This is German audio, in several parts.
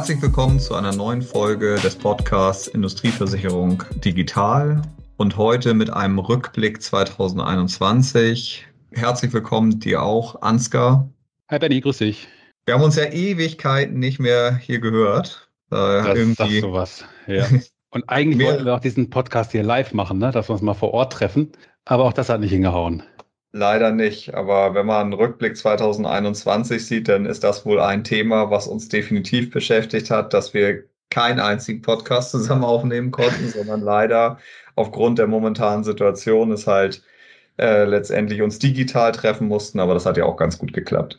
Herzlich willkommen zu einer neuen Folge des Podcasts Industrieversicherung Digital und heute mit einem Rückblick 2021. Herzlich willkommen dir auch, Ansgar. Hi Benny, grüß dich. Wir haben uns ja Ewigkeiten nicht mehr hier gehört. Äh, das irgendwie sagst was. Ja. Und eigentlich wollten wir auch diesen Podcast hier live machen, ne? dass wir uns mal vor Ort treffen. Aber auch das hat nicht hingehauen. Leider nicht, aber wenn man einen Rückblick 2021 sieht, dann ist das wohl ein Thema, was uns definitiv beschäftigt hat, dass wir keinen einzigen Podcast zusammen aufnehmen konnten, sondern leider aufgrund der momentanen Situation ist halt äh, letztendlich uns digital treffen mussten, aber das hat ja auch ganz gut geklappt.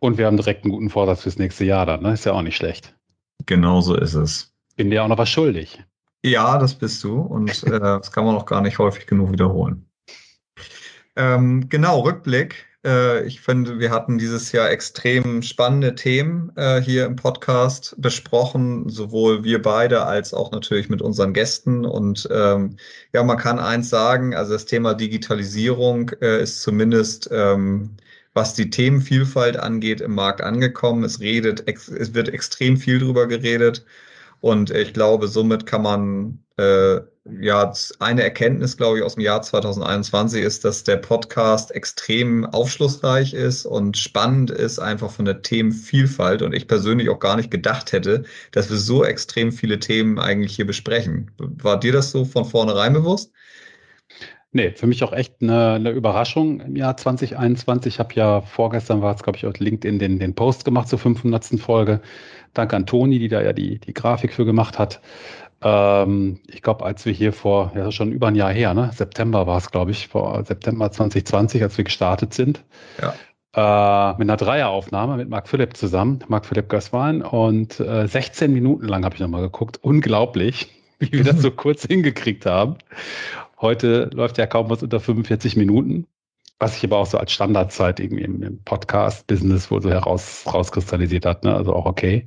Und wir haben direkt einen guten Vorsatz fürs nächste Jahr dann, ne? Ist ja auch nicht schlecht. Genau so ist es. Bin dir auch noch was schuldig. Ja, das bist du und äh, das kann man noch gar nicht häufig genug wiederholen. Ähm, genau, Rückblick. Äh, ich finde, wir hatten dieses Jahr extrem spannende Themen äh, hier im Podcast besprochen, sowohl wir beide als auch natürlich mit unseren Gästen. Und ähm, ja, man kann eins sagen, also das Thema Digitalisierung äh, ist zumindest ähm, was die Themenvielfalt angeht, im Markt angekommen. Es redet, es wird extrem viel drüber geredet. Und ich glaube, somit kann man äh, ja, eine Erkenntnis, glaube ich, aus dem Jahr 2021 ist, dass der Podcast extrem aufschlussreich ist und spannend ist, einfach von der Themenvielfalt. Und ich persönlich auch gar nicht gedacht hätte, dass wir so extrem viele Themen eigentlich hier besprechen. War dir das so von vornherein bewusst? Nee, für mich auch echt eine, eine Überraschung im Jahr 2021. Ich habe ja vorgestern war es, glaube ich, auf LinkedIn den, den Post gemacht zur 500. Folge. Danke an Toni, die da ja die, die Grafik für gemacht hat. Ähm, ich glaube, als wir hier vor, ja schon über ein Jahr her, ne? September war es, glaube ich, vor September 2020, als wir gestartet sind. Ja. Äh, mit einer Dreieraufnahme mit Marc Philipp zusammen, Marc Philipp Gößwein. Und äh, 16 Minuten lang habe ich nochmal geguckt. Unglaublich, wie wir das so kurz hingekriegt haben. Heute läuft ja kaum was unter 45 Minuten was sich aber auch so als Standardzeit irgendwie im, im Podcast-Business wohl so heraus, rauskristallisiert hat. Ne? Also auch okay.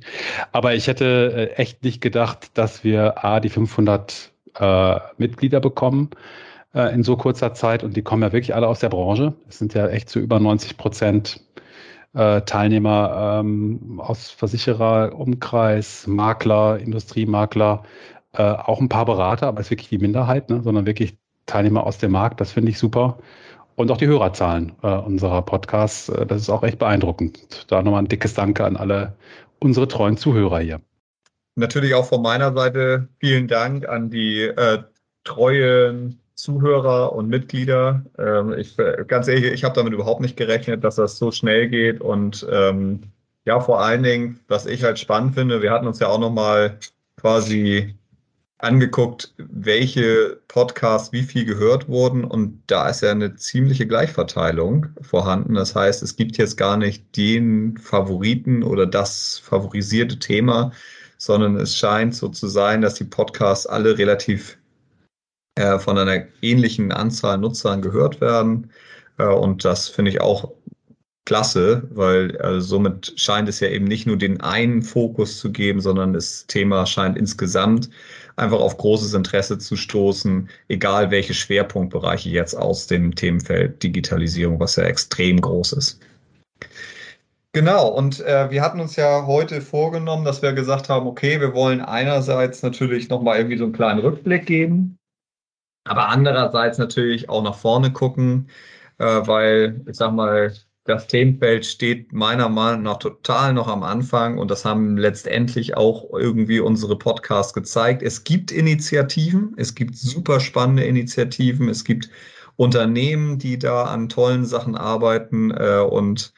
Aber ich hätte äh, echt nicht gedacht, dass wir A, die 500 äh, Mitglieder bekommen äh, in so kurzer Zeit und die kommen ja wirklich alle aus der Branche. Es sind ja echt so über 90 Prozent äh, Teilnehmer ähm, aus Versicherer, Umkreis, Makler, Industriemakler, äh, auch ein paar Berater, aber es ist wirklich die Minderheit, ne? sondern wirklich Teilnehmer aus dem Markt. Das finde ich super und auch die Hörerzahlen äh, unserer Podcasts. Äh, das ist auch echt beeindruckend. Da nochmal ein dickes Danke an alle unsere treuen Zuhörer hier. Natürlich auch von meiner Seite vielen Dank an die äh, treuen Zuhörer und Mitglieder. Ähm, ich ganz ehrlich, ich habe damit überhaupt nicht gerechnet, dass das so schnell geht und ähm, ja, vor allen Dingen, was ich halt spannend finde, wir hatten uns ja auch noch mal quasi angeguckt, welche Podcasts wie viel gehört wurden und da ist ja eine ziemliche Gleichverteilung vorhanden. Das heißt, es gibt jetzt gar nicht den Favoriten oder das favorisierte Thema, sondern es scheint so zu sein, dass die Podcasts alle relativ äh, von einer ähnlichen Anzahl Nutzern gehört werden. Äh, und das finde ich auch klasse, weil also somit scheint es ja eben nicht nur den einen Fokus zu geben, sondern das Thema scheint insgesamt einfach auf großes Interesse zu stoßen, egal welche Schwerpunktbereiche jetzt aus dem Themenfeld Digitalisierung, was ja extrem groß ist. Genau, und äh, wir hatten uns ja heute vorgenommen, dass wir gesagt haben, okay, wir wollen einerseits natürlich nochmal irgendwie so einen kleinen Rückblick geben, aber andererseits natürlich auch nach vorne gucken, äh, weil ich sag mal, das Themenfeld steht meiner Meinung nach total noch am Anfang und das haben letztendlich auch irgendwie unsere Podcasts gezeigt. Es gibt Initiativen, es gibt super spannende Initiativen, es gibt Unternehmen, die da an tollen Sachen arbeiten äh, und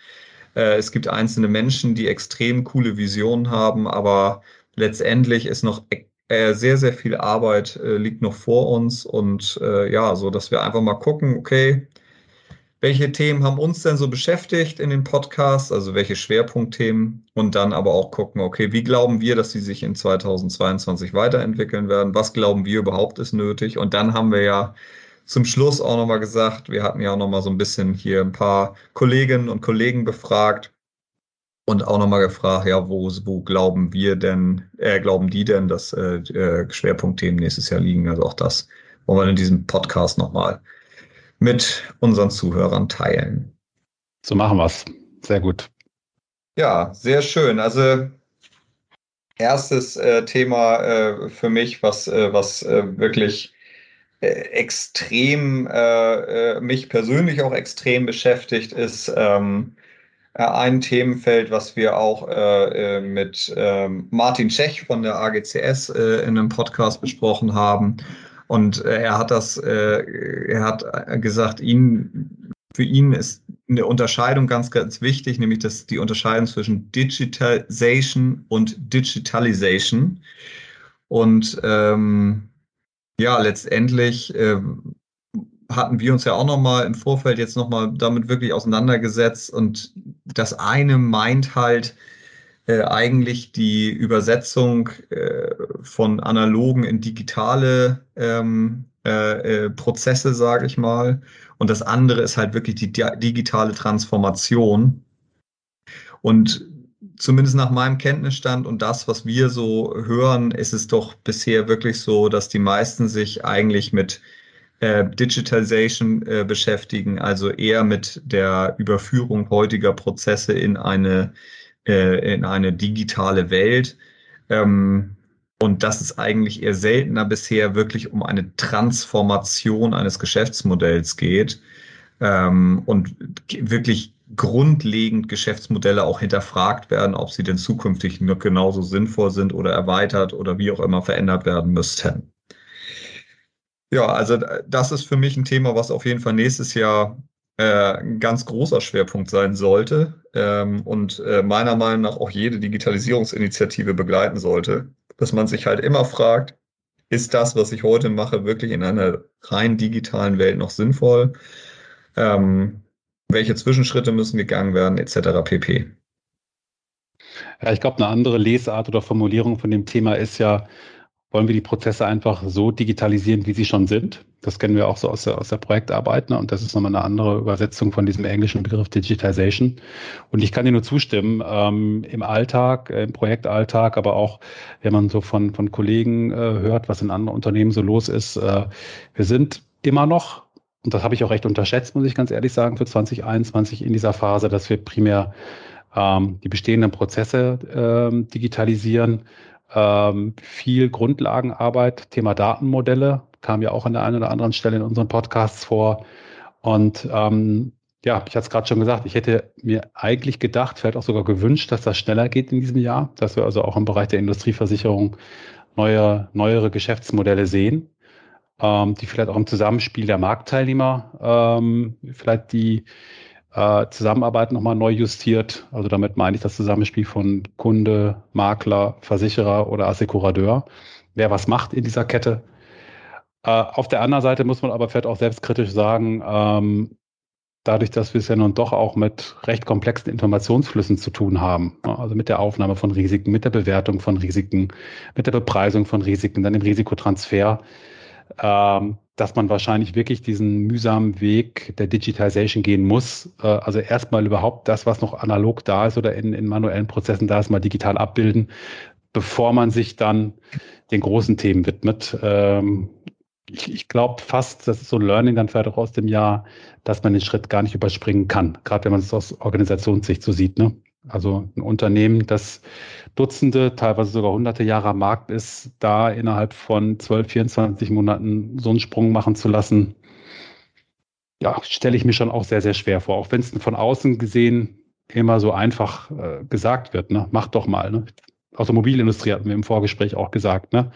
äh, es gibt einzelne Menschen, die extrem coole Visionen haben, aber letztendlich ist noch äh, sehr, sehr viel Arbeit äh, liegt noch vor uns und äh, ja, so dass wir einfach mal gucken, okay, welche Themen haben uns denn so beschäftigt in den Podcasts, also welche Schwerpunktthemen und dann aber auch gucken, okay, wie glauben wir, dass sie sich in 2022 weiterentwickeln werden? Was glauben wir überhaupt ist nötig? Und dann haben wir ja zum Schluss auch nochmal gesagt, wir hatten ja auch nochmal so ein bisschen hier ein paar Kolleginnen und Kollegen befragt und auch nochmal gefragt, ja, wo, wo glauben wir denn, äh, glauben die denn, dass äh, äh Schwerpunktthemen nächstes Jahr liegen? Also auch das wollen wir in diesem Podcast nochmal mit unseren Zuhörern teilen. So machen wir es. Sehr gut. Ja, sehr schön. Also erstes äh, Thema äh, für mich, was, äh, was äh, wirklich äh, extrem, äh, mich persönlich auch extrem beschäftigt, ist ähm, ein Themenfeld, was wir auch mit ähm, Martin Tschech von der AGCS in einem Podcast besprochen haben. Und er hat das, er hat gesagt, ihn, für ihn ist eine Unterscheidung ganz, ganz wichtig, nämlich dass die Unterscheidung zwischen Digitalization und Digitalization. Und ähm, ja, letztendlich äh, hatten wir uns ja auch nochmal im Vorfeld jetzt nochmal damit wirklich auseinandergesetzt und das eine meint halt äh, eigentlich die Übersetzung äh, von analogen in digitale ähm, äh, äh Prozesse, sage ich mal. Und das andere ist halt wirklich die digitale Transformation. Und zumindest nach meinem Kenntnisstand und das, was wir so hören, ist es doch bisher wirklich so, dass die meisten sich eigentlich mit äh, Digitalization äh, beschäftigen, also eher mit der Überführung heutiger Prozesse in eine, äh, in eine digitale Welt. Ähm, und dass es eigentlich eher seltener bisher wirklich um eine Transformation eines Geschäftsmodells geht ähm, und wirklich grundlegend Geschäftsmodelle auch hinterfragt werden, ob sie denn zukünftig noch genauso sinnvoll sind oder erweitert oder wie auch immer verändert werden müssten. Ja, also das ist für mich ein Thema, was auf jeden Fall nächstes Jahr äh, ein ganz großer Schwerpunkt sein sollte ähm, und äh, meiner Meinung nach auch jede Digitalisierungsinitiative begleiten sollte dass man sich halt immer fragt, ist das, was ich heute mache, wirklich in einer rein digitalen Welt noch sinnvoll? Ähm, welche Zwischenschritte müssen gegangen werden, etc. pp. Ja, ich glaube, eine andere Lesart oder Formulierung von dem Thema ist ja, wollen wir die Prozesse einfach so digitalisieren, wie sie schon sind. Das kennen wir auch so aus der, aus der Projektarbeit. Ne? Und das ist nochmal eine andere Übersetzung von diesem englischen Begriff Digitization. Und ich kann dir nur zustimmen, ähm, im Alltag, äh, im Projektalltag, aber auch, wenn man so von, von Kollegen äh, hört, was in anderen Unternehmen so los ist. Äh, wir sind immer noch, und das habe ich auch recht unterschätzt, muss ich ganz ehrlich sagen, für 2021 in dieser Phase, dass wir primär ähm, die bestehenden Prozesse ähm, digitalisieren ähm, viel Grundlagenarbeit, Thema Datenmodelle, kam ja auch an der einen oder anderen Stelle in unseren Podcasts vor. Und ähm, ja, ich hatte es gerade schon gesagt, ich hätte mir eigentlich gedacht, vielleicht auch sogar gewünscht, dass das schneller geht in diesem Jahr, dass wir also auch im Bereich der Industrieversicherung neue, neuere Geschäftsmodelle sehen, ähm, die vielleicht auch im Zusammenspiel der Marktteilnehmer ähm, vielleicht die äh, Zusammenarbeit nochmal neu justiert. Also damit meine ich das Zusammenspiel von Kunde, Makler, Versicherer oder Assekurateur. Wer was macht in dieser Kette. Äh, auf der anderen Seite muss man aber vielleicht auch selbstkritisch sagen, ähm, dadurch, dass wir es ja nun doch auch mit recht komplexen Informationsflüssen zu tun haben, also mit der Aufnahme von Risiken, mit der Bewertung von Risiken, mit der Bepreisung von Risiken, dann dem Risikotransfer, ähm, dass man wahrscheinlich wirklich diesen mühsamen Weg der Digitization gehen muss. Äh, also erstmal überhaupt das, was noch analog da ist oder in, in manuellen Prozessen da ist, mal digital abbilden, bevor man sich dann den großen Themen widmet. Ähm, ich, ich glaube fast, das ist so ein Learning dann vielleicht auch aus dem Jahr, dass man den Schritt gar nicht überspringen kann, gerade wenn man es aus Organisationssicht so sieht. Ne? Also ein Unternehmen, das Dutzende, teilweise sogar hunderte Jahre am Markt ist, da innerhalb von 12, 24 Monaten so einen Sprung machen zu lassen, ja, stelle ich mir schon auch sehr, sehr schwer vor. Auch wenn es von außen gesehen immer so einfach äh, gesagt wird, ne? Mach doch mal. Ne? Automobilindustrie hatten wir im Vorgespräch auch gesagt, ne?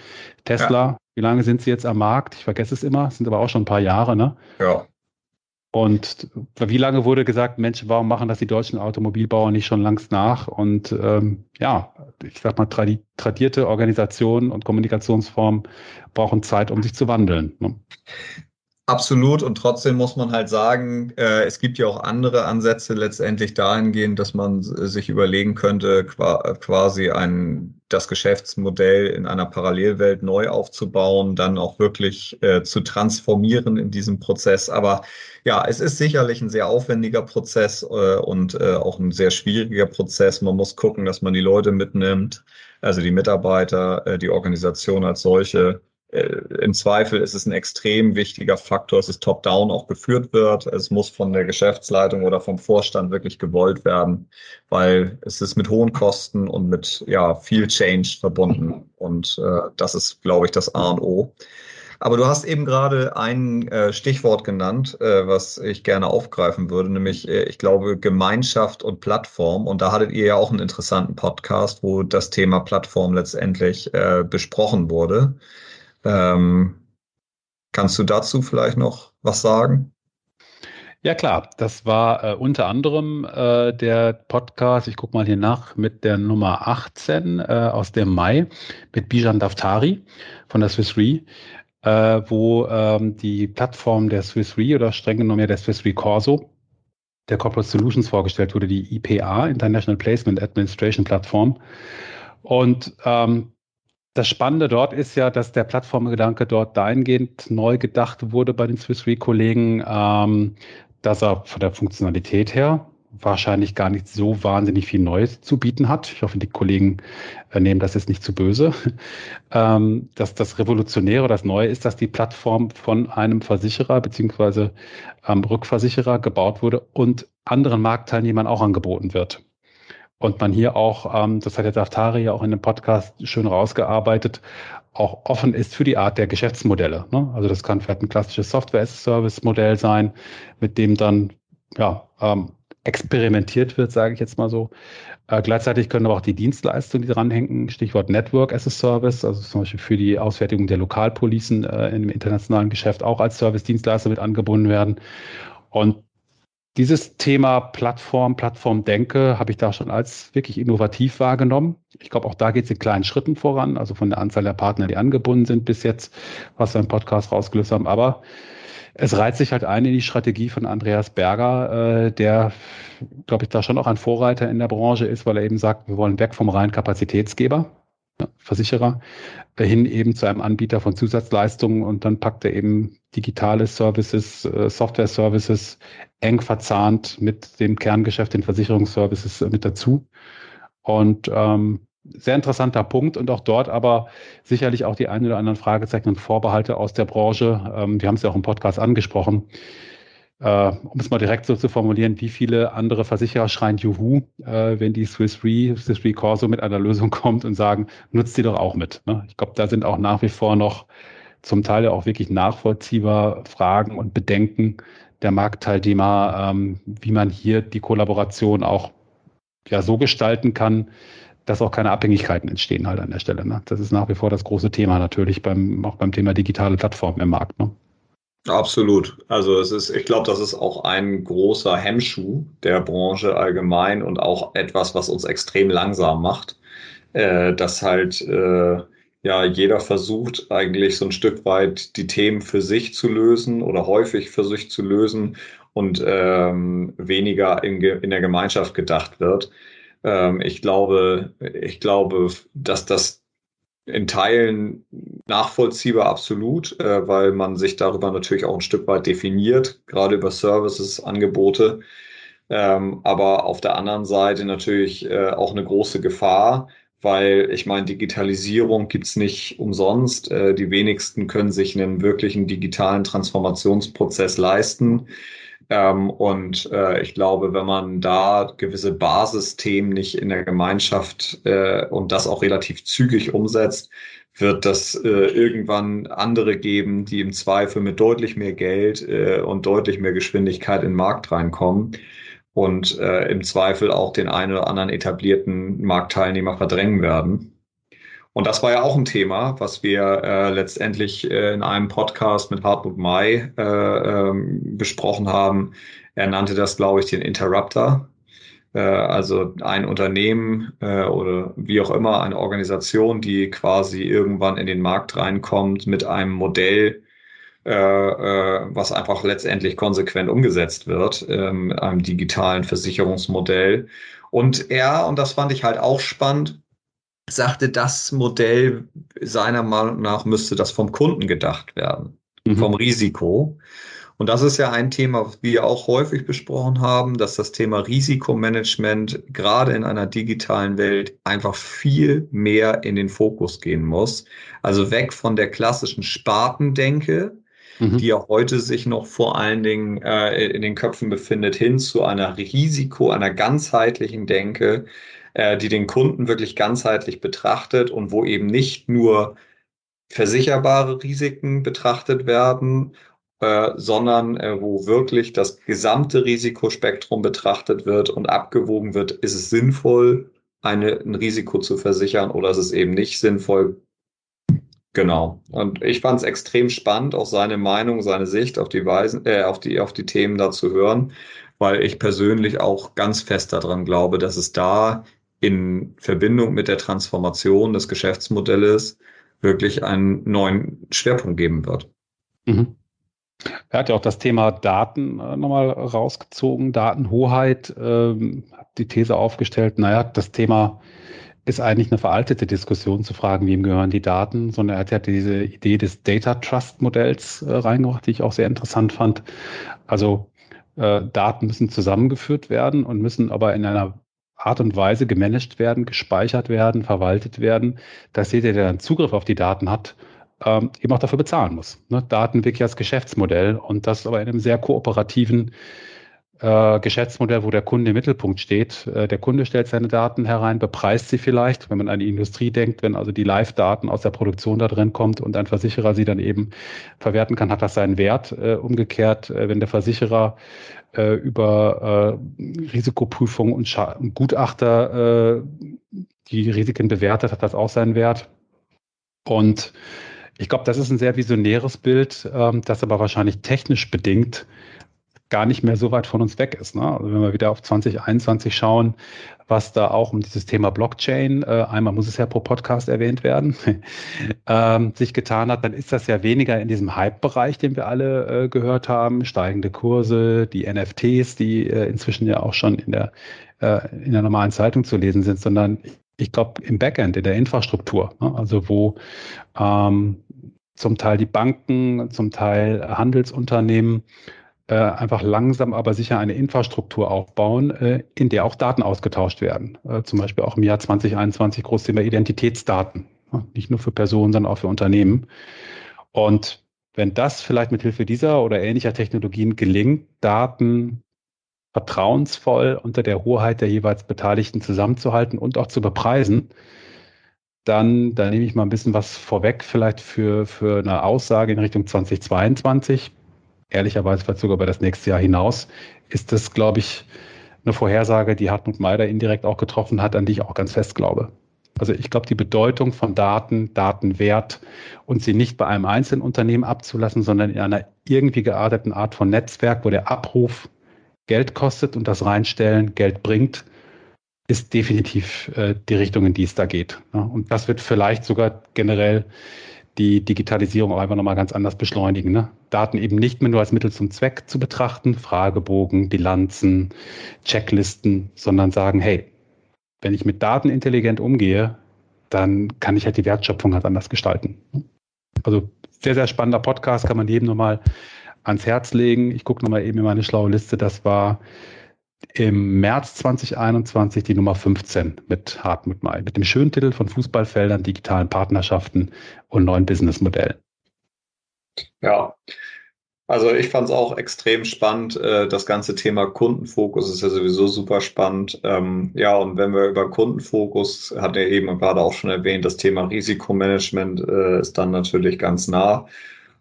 Tesla, ja. wie lange sind sie jetzt am Markt? Ich vergesse es immer, sind aber auch schon ein paar Jahre, ne? Ja. Und wie lange wurde gesagt, Mensch, warum machen das die deutschen Automobilbauer nicht schon langs nach? Und ähm, ja, ich sag mal, tradi tradierte Organisationen und Kommunikationsformen brauchen Zeit, um sich zu wandeln. Ne? Absolut. Und trotzdem muss man halt sagen, äh, es gibt ja auch andere Ansätze letztendlich dahingehend, dass man sich überlegen könnte, quasi ein, das Geschäftsmodell in einer Parallelwelt neu aufzubauen, dann auch wirklich äh, zu transformieren in diesem Prozess. Aber ja, es ist sicherlich ein sehr aufwendiger Prozess äh, und äh, auch ein sehr schwieriger Prozess. Man muss gucken, dass man die Leute mitnimmt, also die Mitarbeiter, äh, die Organisation als solche im Zweifel ist es ein extrem wichtiger Faktor, dass es top-down auch geführt wird. Es muss von der Geschäftsleitung oder vom Vorstand wirklich gewollt werden, weil es ist mit hohen Kosten und mit ja viel Change verbunden. Und äh, das ist, glaube ich, das A und O. Aber du hast eben gerade ein äh, Stichwort genannt, äh, was ich gerne aufgreifen würde, nämlich, äh, ich glaube, Gemeinschaft und Plattform. Und da hattet ihr ja auch einen interessanten Podcast, wo das Thema Plattform letztendlich äh, besprochen wurde. Ähm, kannst du dazu vielleicht noch was sagen? Ja klar, das war äh, unter anderem äh, der Podcast, ich gucke mal hier nach, mit der Nummer 18 äh, aus dem Mai mit Bijan Daftari von der Swiss Re äh, wo ähm, die Plattform der Swiss Re oder streng genommen ja der Swiss Re Corso, der Corporate Solutions vorgestellt wurde, die IPA, International Placement Administration Plattform. Und ähm, das Spannende dort ist ja, dass der Plattformgedanke dort dahingehend neu gedacht wurde bei den Swiss Re-Kollegen, ähm, dass er von der Funktionalität her wahrscheinlich gar nicht so wahnsinnig viel Neues zu bieten hat. Ich hoffe, die Kollegen äh, nehmen das jetzt nicht zu böse. Ähm, dass das Revolutionäre, das Neue ist, dass die Plattform von einem Versicherer beziehungsweise ähm, Rückversicherer gebaut wurde und anderen Marktteilnehmern auch angeboten wird. Und man hier auch, ähm, das hat der Daftari ja auch in dem Podcast schön rausgearbeitet, auch offen ist für die Art der Geschäftsmodelle. Ne? Also das kann vielleicht ein klassisches Software-Service-Modell sein, mit dem dann ja, ähm, experimentiert wird, sage ich jetzt mal so. Äh, gleichzeitig können aber auch die Dienstleistungen, die dranhängen, Stichwort Network as a Service, also zum Beispiel für die Auswertung der Lokalpolicen äh, im internationalen Geschäft auch als Service-Dienstleister mit angebunden werden. Und dieses Thema Plattform, Plattformdenke habe ich da schon als wirklich innovativ wahrgenommen. Ich glaube, auch da geht es in kleinen Schritten voran, also von der Anzahl der Partner, die angebunden sind bis jetzt, was wir im Podcast rausgelöst haben. Aber es reiht sich halt ein in die Strategie von Andreas Berger, äh, der, glaube ich, da schon auch ein Vorreiter in der Branche ist, weil er eben sagt, wir wollen weg vom reinen Kapazitätsgeber, Versicherer, äh, hin eben zu einem Anbieter von Zusatzleistungen und dann packt er eben digitale Services, äh, Software-Services eng verzahnt mit dem Kerngeschäft, den Versicherungsservices äh, mit dazu. Und ähm, sehr interessanter Punkt und auch dort aber sicherlich auch die ein oder anderen Fragezeichen und Vorbehalte aus der Branche. Ähm, wir haben es ja auch im Podcast angesprochen. Äh, um es mal direkt so zu formulieren, wie viele andere Versicherer schreien Juhu, äh, wenn die Swiss Re, Swiss Re Corso mit einer Lösung kommt und sagen, nutzt die doch auch mit. Ne? Ich glaube, da sind auch nach wie vor noch zum Teil auch wirklich nachvollziehbar Fragen und Bedenken der Marktteilnehmer, ähm, wie man hier die Kollaboration auch ja so gestalten kann, dass auch keine Abhängigkeiten entstehen halt an der Stelle. Ne? Das ist nach wie vor das große Thema natürlich beim, auch beim Thema digitale Plattformen im Markt. Ne? Absolut. Also es ist, ich glaube, das ist auch ein großer Hemmschuh der Branche allgemein und auch etwas, was uns extrem langsam macht, äh, dass halt äh, ja jeder versucht eigentlich so ein Stück weit die Themen für sich zu lösen oder häufig für sich zu lösen und ähm, weniger in, in der Gemeinschaft gedacht wird. Ähm, ich glaube, ich glaube, dass das in Teilen nachvollziehbar absolut, äh, weil man sich darüber natürlich auch ein Stück weit definiert, gerade über Services, Angebote. Ähm, aber auf der anderen Seite natürlich äh, auch eine große Gefahr, weil ich meine, Digitalisierung gibt's nicht umsonst. Äh, die wenigsten können sich einen wirklichen digitalen Transformationsprozess leisten. Ähm, und äh, ich glaube, wenn man da gewisse Basisthemen nicht in der Gemeinschaft äh, und das auch relativ zügig umsetzt, wird das äh, irgendwann andere geben, die im Zweifel mit deutlich mehr Geld äh, und deutlich mehr Geschwindigkeit in den Markt reinkommen und äh, im Zweifel auch den einen oder anderen etablierten Marktteilnehmer verdrängen werden. Und das war ja auch ein Thema, was wir äh, letztendlich äh, in einem Podcast mit Hartmut May äh, ähm, besprochen haben. Er nannte das, glaube ich, den Interrupter. Äh, also ein Unternehmen äh, oder wie auch immer, eine Organisation, die quasi irgendwann in den Markt reinkommt mit einem Modell, äh, äh, was einfach letztendlich konsequent umgesetzt wird, ähm, einem digitalen Versicherungsmodell. Und er, und das fand ich halt auch spannend, sagte, das Modell seiner Meinung nach müsste das vom Kunden gedacht werden, mhm. vom Risiko. Und das ist ja ein Thema, was wir auch häufig besprochen haben, dass das Thema Risikomanagement gerade in einer digitalen Welt einfach viel mehr in den Fokus gehen muss. Also weg von der klassischen Spartendenke, mhm. die ja heute sich noch vor allen Dingen äh, in den Köpfen befindet, hin zu einer Risiko, einer ganzheitlichen Denke, äh, die den Kunden wirklich ganzheitlich betrachtet und wo eben nicht nur versicherbare Risiken betrachtet werden, äh, sondern äh, wo wirklich das gesamte Risikospektrum betrachtet wird und abgewogen wird, ist es sinnvoll, eine, ein Risiko zu versichern oder ist es eben nicht sinnvoll, Genau. Und ich fand es extrem spannend, auch seine Meinung, seine Sicht auf die Weisen, äh, auf die, auf die Themen da zu hören, weil ich persönlich auch ganz fest daran glaube, dass es da in Verbindung mit der Transformation des Geschäftsmodells wirklich einen neuen Schwerpunkt geben wird. Mhm. Er hat ja auch das Thema Daten äh, nochmal rausgezogen, Datenhoheit, ähm, hat die These aufgestellt, naja, das Thema ist eigentlich eine veraltete Diskussion zu fragen, wem gehören die Daten, sondern er hat ja diese Idee des Data Trust Modells äh, reingebracht, die ich auch sehr interessant fand. Also äh, Daten müssen zusammengeführt werden und müssen aber in einer Art und Weise gemanagt werden, gespeichert werden, verwaltet werden, dass jeder, der dann Zugriff auf die Daten hat, ähm, eben auch dafür bezahlen muss. Ne? Daten wirklich als Geschäftsmodell und das aber in einem sehr kooperativen äh, Geschäftsmodell, wo der Kunde im Mittelpunkt steht. Äh, der Kunde stellt seine Daten herein, bepreist sie vielleicht, wenn man an die Industrie denkt, wenn also die Live-Daten aus der Produktion da drin kommt und ein Versicherer sie dann eben verwerten kann, hat das seinen Wert. Äh, umgekehrt, äh, wenn der Versicherer äh, über äh, Risikoprüfung und, Scha und Gutachter die Risiken bewertet, hat das auch seinen Wert. Und ich glaube, das ist ein sehr visionäres Bild, ähm, das aber wahrscheinlich technisch bedingt gar nicht mehr so weit von uns weg ist. Ne? Also wenn wir wieder auf 2021 schauen, was da auch um dieses Thema Blockchain, äh, einmal muss es ja pro Podcast erwähnt werden, ähm, sich getan hat, dann ist das ja weniger in diesem Hype-Bereich, den wir alle äh, gehört haben, steigende Kurse, die NFTs, die äh, inzwischen ja auch schon in der, äh, in der normalen Zeitung zu lesen sind, sondern ich glaube im Backend, in der Infrastruktur, ne? also wo ähm, zum Teil die Banken, zum Teil Handelsunternehmen äh, einfach langsam aber sicher eine Infrastruktur aufbauen, äh, in der auch Daten ausgetauscht werden. Äh, zum Beispiel auch im Jahr 2021 groß Thema Identitätsdaten. Nicht nur für Personen, sondern auch für Unternehmen. Und wenn das vielleicht mit Hilfe dieser oder ähnlicher Technologien gelingt, Daten vertrauensvoll unter der Hoheit der jeweils Beteiligten zusammenzuhalten und auch zu bepreisen, dann, da nehme ich mal ein bisschen was vorweg, vielleicht für, für eine Aussage in Richtung 2022 ehrlicherweise vielleicht sogar über das nächste Jahr hinaus, ist das, glaube ich, eine Vorhersage, die Hartmut Meider indirekt auch getroffen hat, an die ich auch ganz fest glaube. Also ich glaube, die Bedeutung von Daten, Datenwert und sie nicht bei einem einzelnen Unternehmen abzulassen, sondern in einer irgendwie gearteten Art von Netzwerk, wo der Abruf Geld kostet und das Reinstellen Geld bringt, ist definitiv äh, die Richtung, in die es da geht. Ja, und das wird vielleicht sogar generell die Digitalisierung auch einfach nochmal ganz anders beschleunigen. Ne? Daten eben nicht mehr nur als Mittel zum Zweck zu betrachten, Fragebogen, Bilanzen, Checklisten, sondern sagen, hey, wenn ich mit Daten intelligent umgehe, dann kann ich halt die Wertschöpfung halt anders gestalten. Also sehr, sehr spannender Podcast, kann man jedem nochmal ans Herz legen. Ich gucke nochmal eben in meine schlaue Liste. Das war im März 2021 die Nummer 15 mit Hartmut May, mit dem schönen Titel von Fußballfeldern, digitalen Partnerschaften und neuen Businessmodellen. Ja, also ich fand es auch extrem spannend. Äh, das ganze Thema Kundenfokus ist ja sowieso super spannend. Ähm, ja, und wenn wir über Kundenfokus, hat er eben gerade auch schon erwähnt, das Thema Risikomanagement äh, ist dann natürlich ganz nah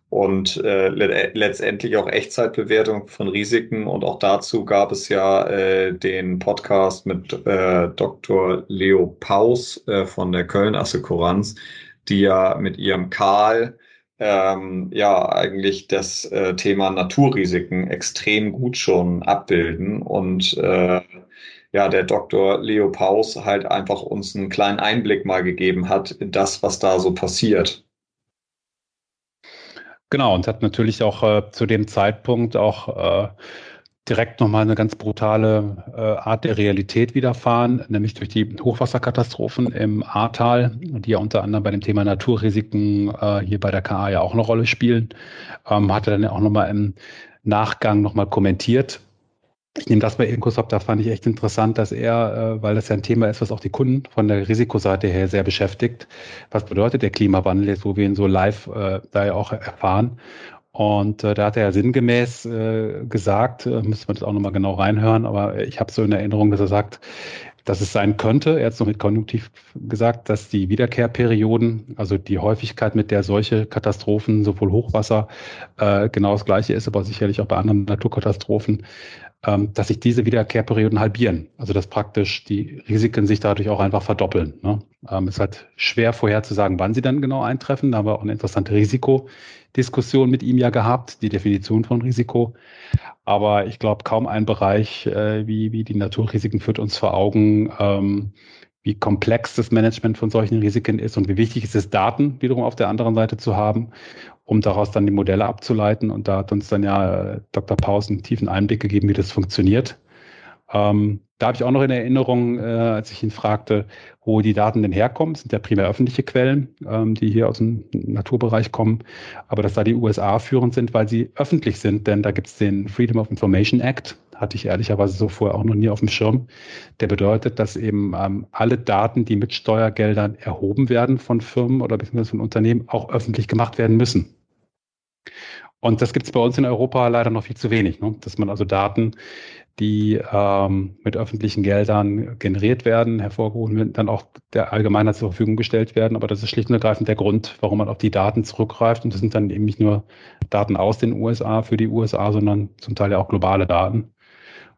und äh, letztendlich auch Echtzeitbewertung von Risiken. Und auch dazu gab es ja äh, den Podcast mit äh, Dr. Leo Paus äh, von der Köln Assekuranz, die ja mit ihrem Karl ähm, ja eigentlich das äh, Thema Naturrisiken extrem gut schon abbilden und äh, ja, der Dr. Leo Paus halt einfach uns einen kleinen Einblick mal gegeben hat in das, was da so passiert. Genau, und hat natürlich auch äh, zu dem Zeitpunkt auch äh, direkt nochmal eine ganz brutale äh, Art der Realität widerfahren, nämlich durch die Hochwasserkatastrophen im Ahrtal, die ja unter anderem bei dem Thema Naturrisiken äh, hier bei der KA ja auch eine Rolle spielen. Ähm, hatte dann ja auch nochmal im Nachgang nochmal kommentiert. Ich nehme das kurz ab, da fand ich echt interessant, dass er, äh, weil das ja ein Thema ist, was auch die Kunden von der Risikoseite her sehr beschäftigt. Was bedeutet der Klimawandel jetzt, wo wir ihn so live äh, da ja auch erfahren? Und äh, da hat er ja sinngemäß gesagt, müssen wir das auch nochmal genau reinhören, aber ich habe so in Erinnerung, dass er sagt, dass es sein könnte, er hat es noch mit Konjunktiv gesagt, dass die Wiederkehrperioden, also die Häufigkeit, mit der solche Katastrophen, sowohl Hochwasser, äh, genau das gleiche ist, aber sicherlich auch bei anderen Naturkatastrophen, ähm, dass sich diese Wiederkehrperioden halbieren. Also dass praktisch die Risiken sich dadurch auch einfach verdoppeln. Ne? Ähm, ist halt schwer vorherzusagen, wann sie dann genau eintreffen. Da haben wir auch eine interessante Risikodiskussion mit ihm ja gehabt, die Definition von Risiko. Aber ich glaube, kaum ein Bereich äh, wie, wie die Naturrisiken führt uns vor Augen, ähm, wie komplex das Management von solchen Risiken ist und wie wichtig es ist, Daten wiederum auf der anderen Seite zu haben, um daraus dann die Modelle abzuleiten. Und da hat uns dann ja äh, Dr. Paus einen tiefen Einblick gegeben, wie das funktioniert. Ähm, da habe ich auch noch in Erinnerung, äh, als ich ihn fragte, wo die Daten denn herkommen. Das sind ja primär öffentliche Quellen, ähm, die hier aus dem Naturbereich kommen. Aber dass da die USA führend sind, weil sie öffentlich sind, denn da gibt es den Freedom of Information Act, hatte ich ehrlicherweise so vorher auch noch nie auf dem Schirm. Der bedeutet, dass eben ähm, alle Daten, die mit Steuergeldern erhoben werden von Firmen oder beziehungsweise von Unternehmen, auch öffentlich gemacht werden müssen. Und das gibt es bei uns in Europa leider noch viel zu wenig, ne? dass man also Daten, die ähm, mit öffentlichen Geldern generiert werden, hervorgehoben werden, dann auch der Allgemeinheit zur Verfügung gestellt werden. Aber das ist schlicht und ergreifend der Grund, warum man auf die Daten zurückgreift. Und das sind dann eben nicht nur Daten aus den USA für die USA, sondern zum Teil ja auch globale Daten.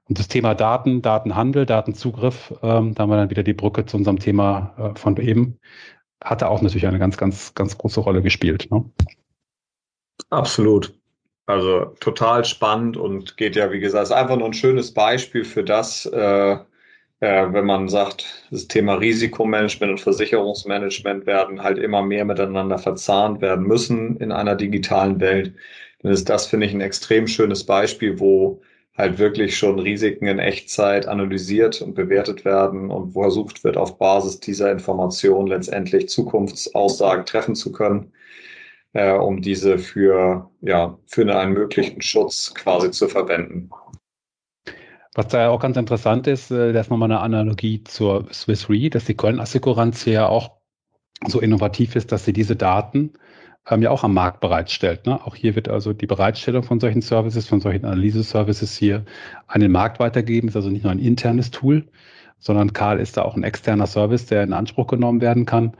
Und das Thema Daten, Datenhandel, Datenzugriff, ähm, da haben wir dann wieder die Brücke zu unserem Thema äh, von eben, hatte auch natürlich eine ganz, ganz, ganz große Rolle gespielt. Ne? Absolut. Also total spannend und geht ja, wie gesagt, ist einfach nur ein schönes Beispiel für das, äh, äh, wenn man sagt, das Thema Risikomanagement und Versicherungsmanagement werden halt immer mehr miteinander verzahnt werden müssen in einer digitalen Welt. Dann ist das, finde ich, ein extrem schönes Beispiel, wo halt wirklich schon Risiken in Echtzeit analysiert und bewertet werden und wo versucht wird, auf Basis dieser Information letztendlich Zukunftsaussagen treffen zu können äh, um diese für, ja, für einen möglichen Schutz quasi zu verwenden. Was da ja auch ganz interessant ist, äh, das ist nochmal eine Analogie zur Swiss Re, dass die Köln-Assekuranz ja auch so innovativ ist, dass sie diese Daten ähm, ja auch am Markt bereitstellt. Ne? Auch hier wird also die Bereitstellung von solchen Services, von solchen Analyse-Services hier an den Markt weitergeben. Ist also nicht nur ein internes Tool, sondern Karl ist da auch ein externer Service, der in Anspruch genommen werden kann.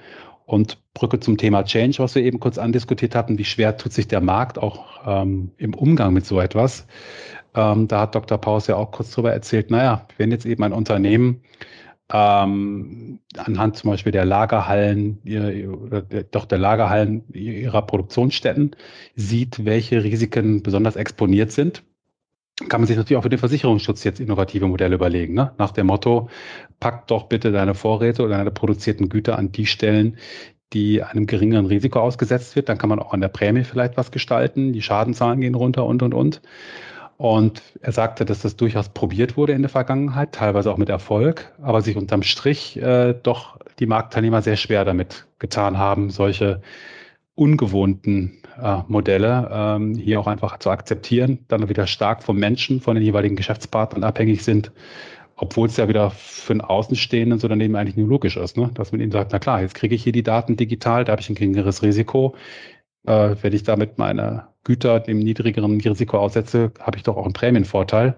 Und Brücke zum Thema Change, was wir eben kurz andiskutiert hatten, wie schwer tut sich der Markt auch ähm, im Umgang mit so etwas. Ähm, da hat Dr. Paus ja auch kurz drüber erzählt, naja, wenn jetzt eben ein Unternehmen ähm, anhand zum Beispiel der Lagerhallen, oder doch der Lagerhallen ihrer Produktionsstätten sieht, welche Risiken besonders exponiert sind, kann man sich natürlich auch für den Versicherungsschutz jetzt innovative Modelle überlegen. Ne? Nach dem Motto, pack doch bitte deine Vorräte oder deine produzierten Güter an die Stellen, die einem geringeren Risiko ausgesetzt wird. Dann kann man auch an der Prämie vielleicht was gestalten. Die Schadenzahlen gehen runter und, und, und. Und er sagte, dass das durchaus probiert wurde in der Vergangenheit, teilweise auch mit Erfolg, aber sich unterm Strich äh, doch die Marktteilnehmer sehr schwer damit getan haben, solche ungewohnten Modelle ähm, hier auch einfach zu akzeptieren, dann wieder stark vom Menschen, von den jeweiligen Geschäftspartnern abhängig sind, obwohl es ja wieder für einen Außenstehenden so daneben eigentlich nur logisch ist, ne? dass man ihm sagt, na klar, jetzt kriege ich hier die Daten digital, da habe ich ein geringeres Risiko. Äh, wenn ich damit meine Güter dem niedrigeren Risiko aussetze, habe ich doch auch einen Prämienvorteil.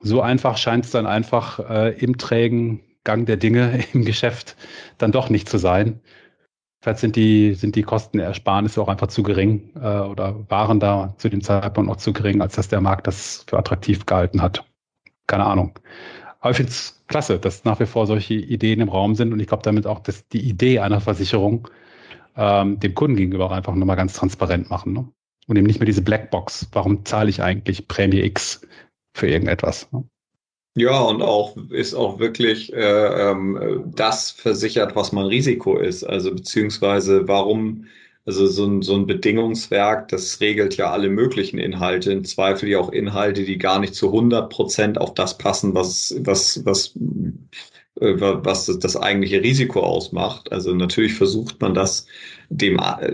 So einfach scheint es dann einfach äh, im trägen Gang der Dinge im Geschäft dann doch nicht zu sein. Vielleicht sind die, sind die Kostenersparnisse auch einfach zu gering äh, oder waren da zu dem Zeitpunkt noch zu gering, als dass der Markt das für attraktiv gehalten hat. Keine Ahnung. Aber ich finde es klasse, dass nach wie vor solche Ideen im Raum sind und ich glaube damit auch, dass die Idee einer Versicherung ähm, dem Kunden gegenüber einfach nochmal ganz transparent machen. Ne? Und eben nicht mehr diese Blackbox. Warum zahle ich eigentlich Prämie X für irgendetwas? Ne? Ja, und auch ist auch wirklich äh, ähm, das versichert, was mein Risiko ist. Also beziehungsweise warum, also so ein, so ein Bedingungswerk, das regelt ja alle möglichen Inhalte, im Zweifel ja auch Inhalte, die gar nicht zu 100 Prozent auf das passen, was, was, was was das eigentliche Risiko ausmacht. Also natürlich versucht man das dem äh,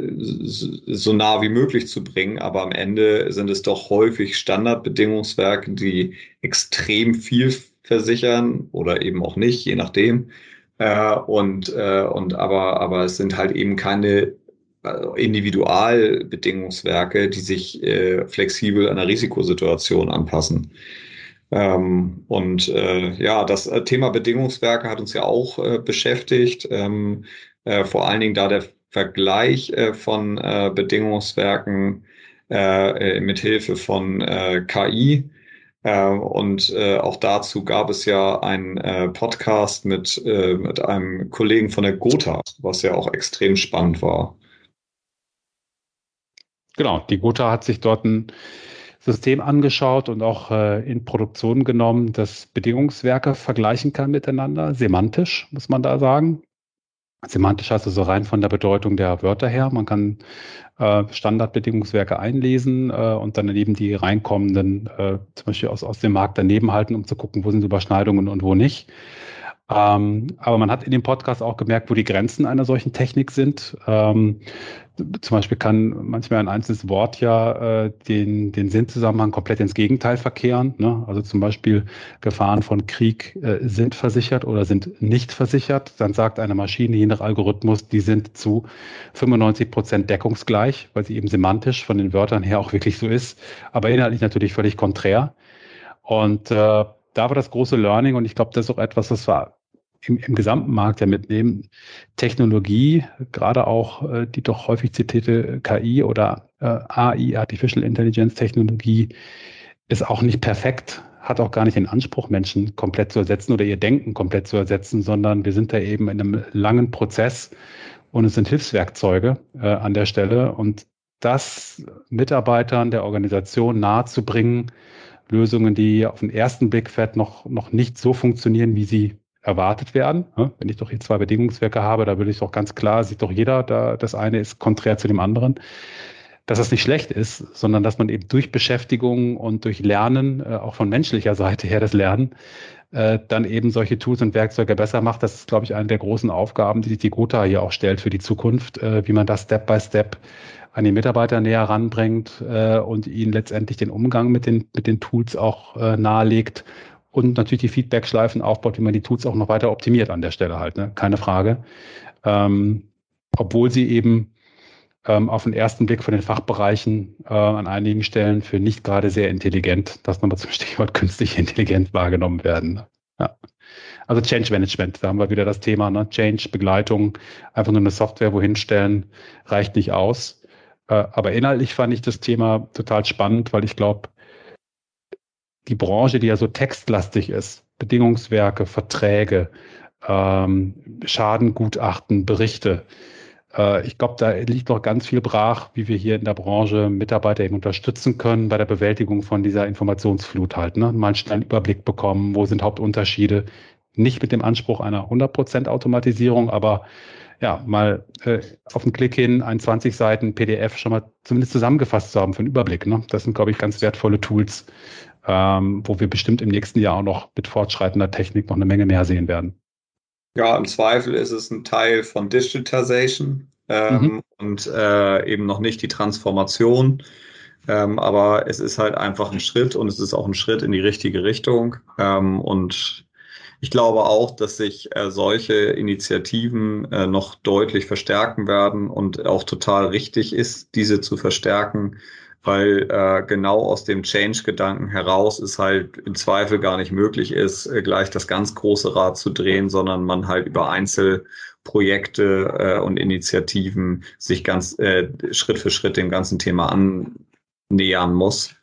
so nah wie möglich zu bringen, aber am Ende sind es doch häufig Standardbedingungswerke, die extrem viel versichern oder eben auch nicht, je nachdem. Äh, und, und aber, aber es sind halt eben keine Individualbedingungswerke, die sich flexibel einer Risikosituation anpassen. Ähm, und äh, ja, das äh, Thema Bedingungswerke hat uns ja auch äh, beschäftigt. Ähm, äh, vor allen Dingen da der Vergleich äh, von äh, Bedingungswerken mit Hilfe von KI. Und auch dazu gab es ja einen Podcast mit, mit einem Kollegen von der Gotha, was ja auch extrem spannend war. Genau, die Gotha hat sich dort ein System angeschaut und auch äh, in Produktion genommen, das Bedingungswerke vergleichen kann miteinander, semantisch, muss man da sagen. Semantisch heißt also rein von der Bedeutung der Wörter her. Man kann äh, Standardbedingungswerke einlesen äh, und dann eben die reinkommenden äh, zum Beispiel aus, aus dem Markt daneben halten, um zu gucken, wo sind Überschneidungen und wo nicht. Ähm, aber man hat in dem Podcast auch gemerkt, wo die Grenzen einer solchen Technik sind. Ähm, zum Beispiel kann manchmal ein einzelnes Wort ja äh, den, den Sinnzusammenhang komplett ins Gegenteil verkehren. Ne? Also zum Beispiel Gefahren von Krieg äh, sind versichert oder sind nicht versichert. Dann sagt eine Maschine je nach Algorithmus, die sind zu 95 Prozent deckungsgleich, weil sie eben semantisch von den Wörtern her auch wirklich so ist, aber inhaltlich natürlich völlig konträr. Und äh, da war das große Learning und ich glaube, das ist auch etwas, was wir im, im gesamten Markt ja mitnehmen. Technologie, gerade auch äh, die doch häufig zitierte KI oder äh, AI, Artificial Intelligence Technologie, ist auch nicht perfekt, hat auch gar nicht den Anspruch, Menschen komplett zu ersetzen oder ihr Denken komplett zu ersetzen, sondern wir sind da eben in einem langen Prozess und es sind Hilfswerkzeuge äh, an der Stelle und das Mitarbeitern der Organisation nahezubringen, Lösungen, die auf den ersten Blick vielleicht noch, noch nicht so funktionieren, wie sie erwartet werden. Wenn ich doch hier zwei Bedingungswerke habe, da würde ich doch ganz klar, sieht doch jeder, da das eine ist konträr zu dem anderen, dass das nicht schlecht ist, sondern dass man eben durch Beschäftigung und durch Lernen, äh, auch von menschlicher Seite her das Lernen, äh, dann eben solche Tools und Werkzeuge besser macht. Das ist, glaube ich, eine der großen Aufgaben, die die Gotha hier auch stellt für die Zukunft, äh, wie man das Step by Step an die Mitarbeiter näher ranbringt und ihnen letztendlich den Umgang mit den, mit den Tools auch nahelegt und natürlich die Feedback-Schleifen aufbaut, wie man die Tools auch noch weiter optimiert an der Stelle halt, ne? keine Frage. Ähm, obwohl sie eben ähm, auf den ersten Blick von den Fachbereichen äh, an einigen Stellen für nicht gerade sehr intelligent, das nochmal zum Stichwort künstliche Intelligenz wahrgenommen werden. Ja. Also Change Management, da haben wir wieder das Thema, ne? Change, Begleitung, einfach nur eine Software wohin stellen, reicht nicht aus. Äh, aber inhaltlich fand ich das Thema total spannend, weil ich glaube, die Branche, die ja so textlastig ist, Bedingungswerke, Verträge, ähm, Schadengutachten, Berichte. Äh, ich glaube, da liegt noch ganz viel brach, wie wir hier in der Branche Mitarbeiter eben unterstützen können bei der Bewältigung von dieser Informationsflut halt. Ne? Mal einen schnellen Überblick bekommen, wo sind Hauptunterschiede. Nicht mit dem Anspruch einer 100% Automatisierung, aber ja, mal äh, auf den Klick hin ein 20 Seiten PDF schon mal zumindest zusammengefasst zu haben für einen Überblick. Ne? Das sind, glaube ich, ganz wertvolle Tools, ähm, wo wir bestimmt im nächsten Jahr auch noch mit fortschreitender Technik noch eine Menge mehr sehen werden. Ja, im Zweifel ist es ein Teil von Digitization ähm, mhm. und äh, eben noch nicht die Transformation. Ähm, aber es ist halt einfach ein Schritt und es ist auch ein Schritt in die richtige Richtung. Ähm, und ich glaube auch, dass sich äh, solche Initiativen äh, noch deutlich verstärken werden und auch total richtig ist, diese zu verstärken, weil äh, genau aus dem Change-Gedanken heraus es halt im Zweifel gar nicht möglich ist, äh, gleich das ganz große Rad zu drehen, sondern man halt über Einzelprojekte äh, und Initiativen sich ganz äh, Schritt für Schritt dem ganzen Thema annähern muss.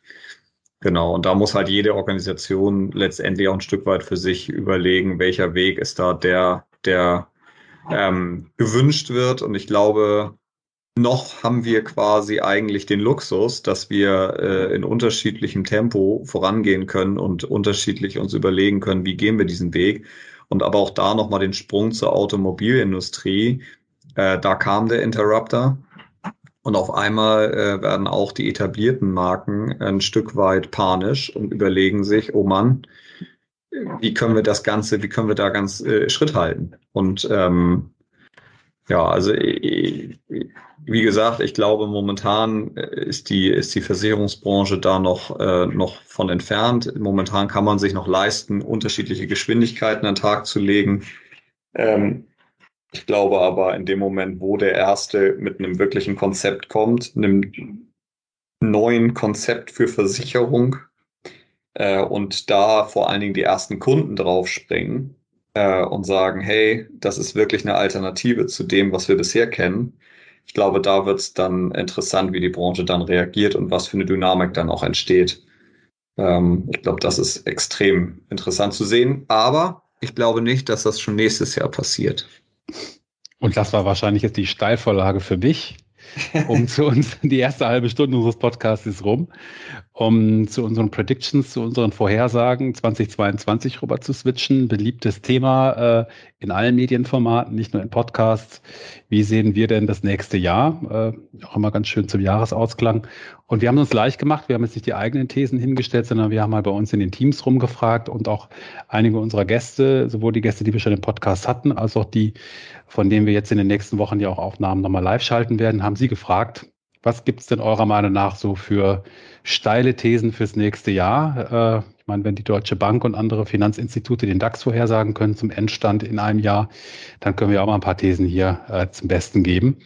Genau, und da muss halt jede Organisation letztendlich auch ein Stück weit für sich überlegen, welcher Weg ist da der, der ähm, gewünscht wird. Und ich glaube, noch haben wir quasi eigentlich den Luxus, dass wir äh, in unterschiedlichem Tempo vorangehen können und unterschiedlich uns überlegen können, wie gehen wir diesen Weg. Und aber auch da nochmal den Sprung zur Automobilindustrie. Äh, da kam der Interrupter. Und auf einmal äh, werden auch die etablierten Marken ein Stück weit panisch und überlegen sich, oh Mann, wie können wir das Ganze, wie können wir da ganz äh, Schritt halten? Und ähm, ja, also wie gesagt, ich glaube, momentan äh, ist die, ist die Versicherungsbranche da noch, äh, noch von entfernt. Momentan kann man sich noch leisten, unterschiedliche Geschwindigkeiten an den Tag zu legen. Ähm, ich glaube aber in dem Moment, wo der Erste mit einem wirklichen Konzept kommt, einem neuen Konzept für Versicherung äh, und da vor allen Dingen die ersten Kunden draufspringen, äh, und sagen, hey, das ist wirklich eine Alternative zu dem, was wir bisher kennen. Ich glaube, da wird es dann interessant, wie die Branche dann reagiert und was für eine Dynamik dann auch entsteht. Ähm, ich glaube, das ist extrem interessant zu sehen. Aber ich glaube nicht, dass das schon nächstes Jahr passiert. Und das war wahrscheinlich jetzt die Steilvorlage für mich, um zu uns, die erste halbe Stunde unseres Podcasts rum, um zu unseren Predictions, zu unseren Vorhersagen 2022 rüber zu switchen. Beliebtes Thema äh, in allen Medienformaten, nicht nur in Podcasts. Wie sehen wir denn das nächste Jahr? Äh, auch immer ganz schön zum Jahresausklang. Und wir haben uns leicht gemacht. Wir haben jetzt nicht die eigenen Thesen hingestellt, sondern wir haben mal bei uns in den Teams rumgefragt und auch einige unserer Gäste, sowohl die Gäste, die wir schon im Podcast hatten, als auch die, von denen wir jetzt in den nächsten Wochen ja auch Aufnahmen nochmal live schalten werden, haben sie gefragt, was gibt es denn eurer Meinung nach so für steile Thesen fürs nächste Jahr? Äh, ich meine, wenn die Deutsche Bank und andere Finanzinstitute den DAX vorhersagen können zum Endstand in einem Jahr, dann können wir auch mal ein paar Thesen hier äh, zum Besten geben.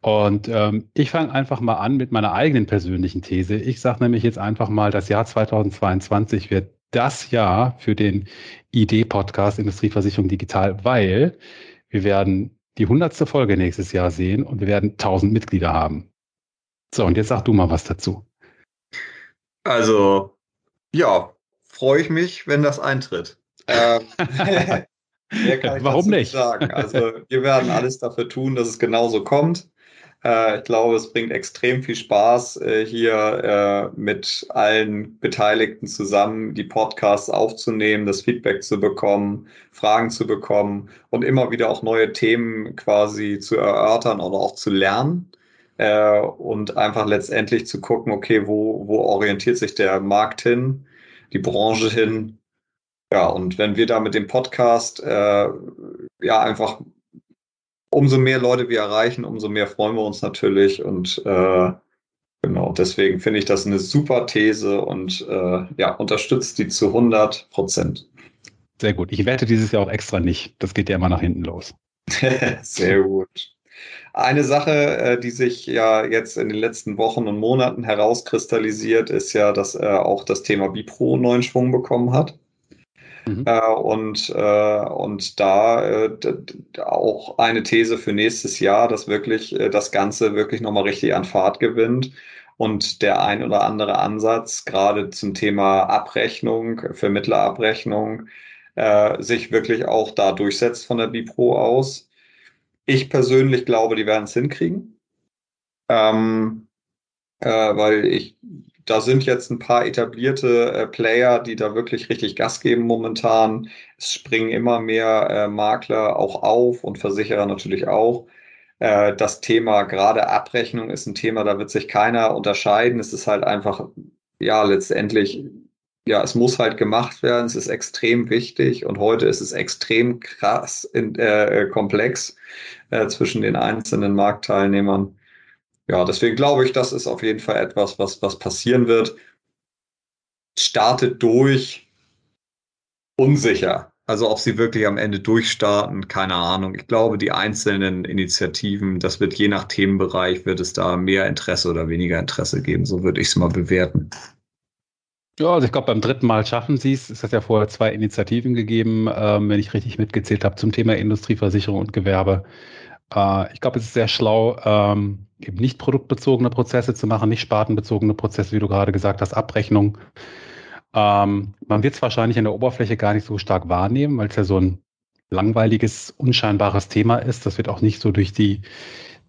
Und ähm, ich fange einfach mal an mit meiner eigenen persönlichen These. Ich sage nämlich jetzt einfach mal, das Jahr 2022 wird das Jahr für den ID-Podcast Industrieversicherung Digital, weil wir werden die hundertste Folge nächstes Jahr sehen und wir werden 1000 Mitglieder haben. So, und jetzt sag du mal was dazu. Also, ja, freue ich mich, wenn das eintritt. Ähm, Warum nicht? Sagen? Also, wir werden alles dafür tun, dass es genauso kommt. Äh, ich glaube, es bringt extrem viel Spaß, äh, hier äh, mit allen Beteiligten zusammen die Podcasts aufzunehmen, das Feedback zu bekommen, Fragen zu bekommen und immer wieder auch neue Themen quasi zu erörtern oder auch zu lernen äh, und einfach letztendlich zu gucken, okay, wo, wo orientiert sich der Markt hin, die Branche hin. Ja, und wenn wir da mit dem Podcast äh, ja einfach umso mehr Leute wir erreichen, umso mehr freuen wir uns natürlich und äh, genau, deswegen finde ich das eine super These und äh, ja, unterstützt die zu 100 Prozent. Sehr gut. Ich wette dieses Jahr auch extra nicht. Das geht ja immer nach hinten los. Sehr gut. Eine Sache, äh, die sich ja jetzt in den letzten Wochen und Monaten herauskristallisiert, ist ja, dass äh, auch das Thema Bipro neuen Schwung bekommen hat. Mhm. Äh, und, und da auch eine These für nächstes Jahr, dass wirklich das Ganze wirklich nochmal richtig an Fahrt gewinnt und der ein oder andere Ansatz, gerade zum Thema Abrechnung, Vermittlerabrechnung, sich wirklich auch da durchsetzt von der Bipro aus. Ich persönlich glaube, die werden es hinkriegen. Ähm, äh, weil ich, da sind jetzt ein paar etablierte äh, Player, die da wirklich richtig Gas geben momentan. Es springen immer mehr äh, Makler auch auf und Versicherer natürlich auch. Äh, das Thema gerade Abrechnung ist ein Thema, da wird sich keiner unterscheiden. Es ist halt einfach, ja, letztendlich ja, es muss halt gemacht werden. Es ist extrem wichtig und heute ist es extrem krass in, äh, komplex äh, zwischen den einzelnen Marktteilnehmern. Ja, deswegen glaube ich, das ist auf jeden Fall etwas, was, was passieren wird. Startet durch unsicher. Also ob sie wirklich am Ende durchstarten, keine Ahnung. Ich glaube, die einzelnen Initiativen, das wird je nach Themenbereich, wird es da mehr Interesse oder weniger Interesse geben. So würde ich es mal bewerten. Ja, also ich glaube, beim dritten Mal schaffen sie es. Es hat ja vorher zwei Initiativen gegeben, ähm, wenn ich richtig mitgezählt habe, zum Thema Industrieversicherung und Gewerbe. Äh, ich glaube, es ist sehr schlau, ähm, eben nicht produktbezogene Prozesse zu machen, nicht spartenbezogene Prozesse, wie du gerade gesagt hast, Abrechnung. Ähm, man wird es wahrscheinlich in der Oberfläche gar nicht so stark wahrnehmen, weil es ja so ein langweiliges, unscheinbares Thema ist. Das wird auch nicht so durch die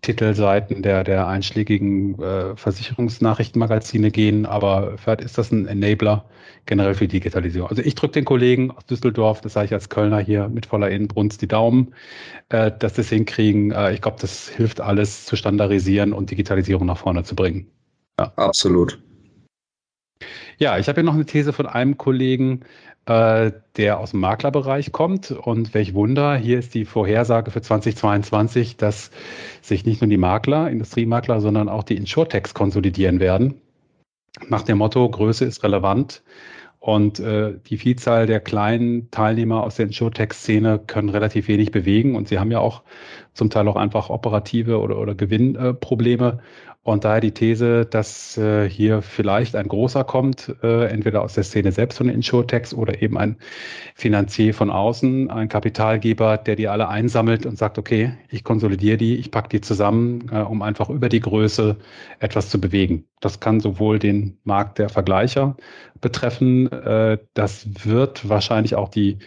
Titelseiten der, der einschlägigen äh, Versicherungsnachrichtenmagazine gehen, aber vielleicht ist das ein Enabler generell für Digitalisierung. Also ich drücke den Kollegen aus Düsseldorf, das sage ich als Kölner hier mit voller Innenbrunst, die Daumen, äh, dass das hinkriegen. Äh, ich glaube, das hilft alles zu standardisieren und Digitalisierung nach vorne zu bringen. Ja. Absolut. Ja, ich habe hier noch eine These von einem Kollegen, äh, der aus dem Maklerbereich kommt. Und welch Wunder, hier ist die Vorhersage für 2022, dass sich nicht nur die Makler, Industriemakler, sondern auch die Insurtechs konsolidieren werden. Nach dem Motto, Größe ist relevant. Und äh, die Vielzahl der kleinen Teilnehmer aus der Insurtech-Szene können relativ wenig bewegen. Und sie haben ja auch zum Teil auch einfach operative oder, oder Gewinnprobleme. Und daher die These, dass äh, hier vielleicht ein großer kommt, äh, entweder aus der Szene selbst von den Insurtechs oder eben ein Finanzier von außen, ein Kapitalgeber, der die alle einsammelt und sagt, okay, ich konsolidiere die, ich packe die zusammen, äh, um einfach über die Größe etwas zu bewegen. Das kann sowohl den Markt der Vergleicher betreffen, äh, das wird wahrscheinlich auch die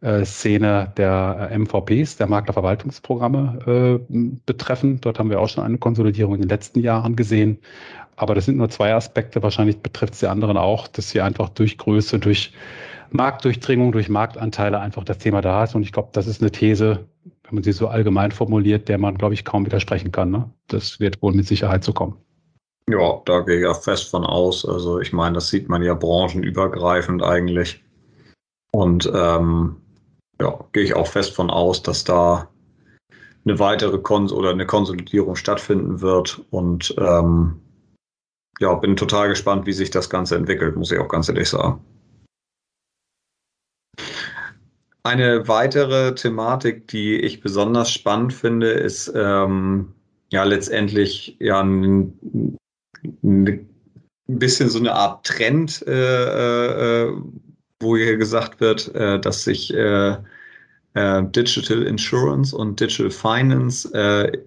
äh, Szene der äh, MVPs, der Maklerverwaltungsprogramme betreffen. Dort haben wir auch schon eine Konsolidierung in den letzten Jahren gesehen. Aber das sind nur zwei Aspekte. Wahrscheinlich betrifft es die anderen auch, dass hier einfach durch Größe, durch Marktdurchdringung, durch Marktanteile einfach das Thema da ist. Und ich glaube, das ist eine These, wenn man sie so allgemein formuliert, der man, glaube ich, kaum widersprechen kann. Ne? Das wird wohl mit Sicherheit so kommen. Ja, da gehe ich ja fest von aus. Also ich meine, das sieht man ja branchenübergreifend eigentlich. Und ähm, ja, gehe ich auch fest von aus, dass da eine weitere Kons oder eine Konsolidierung stattfinden wird. Und ähm, ja, bin total gespannt, wie sich das Ganze entwickelt, muss ich auch ganz ehrlich sagen. Eine weitere Thematik, die ich besonders spannend finde, ist ähm, ja letztendlich ja ein, ein, bisschen so eine Art Trend, äh, äh, wo hier gesagt wird, äh, dass sich äh, äh, Digital Insurance und Digital Finance äh,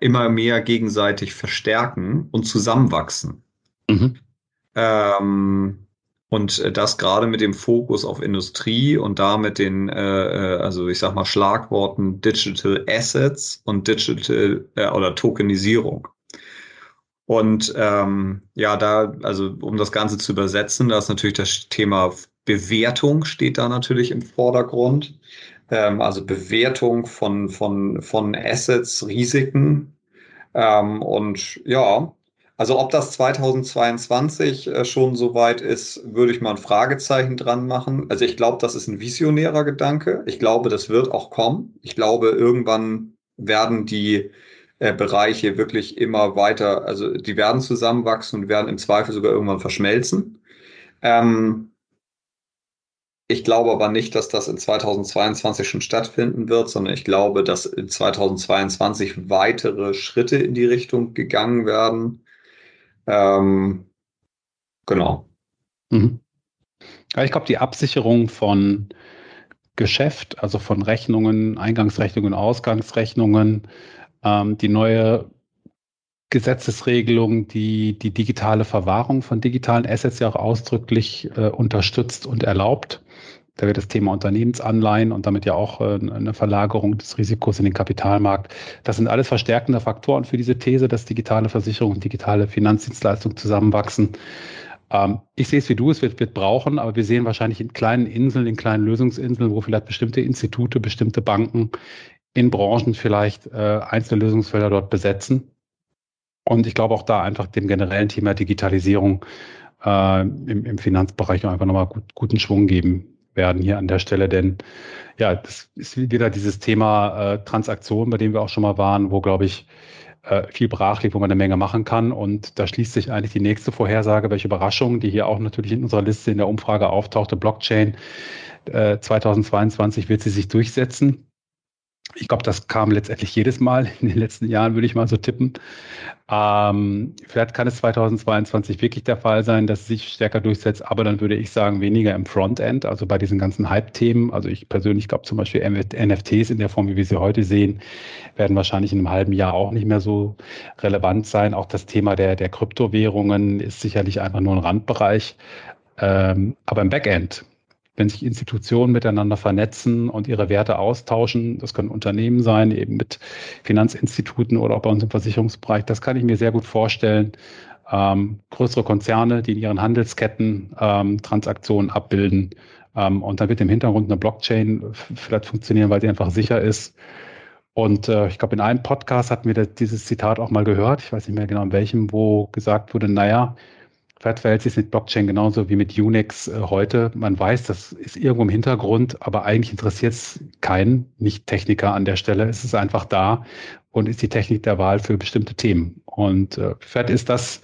immer mehr gegenseitig verstärken und zusammenwachsen. Mhm. Ähm, und das gerade mit dem Fokus auf Industrie und da mit den, äh, also ich sag mal Schlagworten Digital Assets und Digital äh, oder Tokenisierung. Und ähm, ja, da, also um das Ganze zu übersetzen, da ist natürlich das Thema Bewertung steht da natürlich im Vordergrund. Ähm, also Bewertung von, von, von Assets, Risiken. Ähm, und ja, also ob das 2022 äh, schon soweit ist, würde ich mal ein Fragezeichen dran machen. Also ich glaube, das ist ein visionärer Gedanke. Ich glaube, das wird auch kommen. Ich glaube, irgendwann werden die äh, Bereiche wirklich immer weiter, also die werden zusammenwachsen und werden im Zweifel sogar irgendwann verschmelzen. Ähm, ich glaube aber nicht, dass das in 2022 schon stattfinden wird, sondern ich glaube, dass in 2022 weitere Schritte in die Richtung gegangen werden. Ähm, genau. Mhm. Ich glaube, die Absicherung von Geschäft, also von Rechnungen, Eingangsrechnungen, Ausgangsrechnungen, ähm, die neue Gesetzesregelung, die die digitale Verwahrung von digitalen Assets ja auch ausdrücklich äh, unterstützt und erlaubt. Da wird das Thema Unternehmensanleihen und damit ja auch äh, eine Verlagerung des Risikos in den Kapitalmarkt. Das sind alles verstärkende Faktoren für diese These, dass digitale Versicherung und digitale Finanzdienstleistungen zusammenwachsen. Ähm, ich sehe es wie du, es wird, wird brauchen, aber wir sehen wahrscheinlich in kleinen Inseln, in kleinen Lösungsinseln, wo vielleicht bestimmte Institute, bestimmte Banken in Branchen vielleicht äh, einzelne Lösungsfelder dort besetzen. Und ich glaube auch da einfach dem generellen Thema Digitalisierung äh, im, im Finanzbereich einfach nochmal gut, guten Schwung geben werden hier an der Stelle. Denn ja, das ist wieder dieses Thema äh, Transaktion, bei dem wir auch schon mal waren, wo, glaube ich, äh, viel brach liegt, wo man eine Menge machen kann. Und da schließt sich eigentlich die nächste Vorhersage, welche Überraschung, die hier auch natürlich in unserer Liste in der Umfrage auftauchte, Blockchain. Äh, 2022 wird sie sich durchsetzen. Ich glaube, das kam letztendlich jedes Mal in den letzten Jahren, würde ich mal so tippen. Ähm, vielleicht kann es 2022 wirklich der Fall sein, dass es sich stärker durchsetzt, aber dann würde ich sagen, weniger im Frontend, also bei diesen ganzen Hype-Themen. Also ich persönlich glaube zum Beispiel NFTs in der Form, wie wir sie heute sehen, werden wahrscheinlich in einem halben Jahr auch nicht mehr so relevant sein. Auch das Thema der, der Kryptowährungen ist sicherlich einfach nur ein Randbereich. Ähm, aber im Backend, wenn sich Institutionen miteinander vernetzen und ihre Werte austauschen, das können Unternehmen sein, eben mit Finanzinstituten oder auch bei uns im Versicherungsbereich, das kann ich mir sehr gut vorstellen. Ähm, größere Konzerne, die in ihren Handelsketten ähm, Transaktionen abbilden. Ähm, und dann wird im Hintergrund eine Blockchain vielleicht funktionieren, weil sie einfach sicher ist. Und äh, ich glaube, in einem Podcast hatten wir das, dieses Zitat auch mal gehört, ich weiß nicht mehr genau in welchem, wo gesagt wurde, naja, Sich mit Blockchain genauso wie mit Unix äh, heute. Man weiß, das ist irgendwo im Hintergrund, aber eigentlich interessiert es keinen Nicht-Techniker an der Stelle. Es ist einfach da und ist die Technik der Wahl für bestimmte Themen. Und äh, vielleicht ist das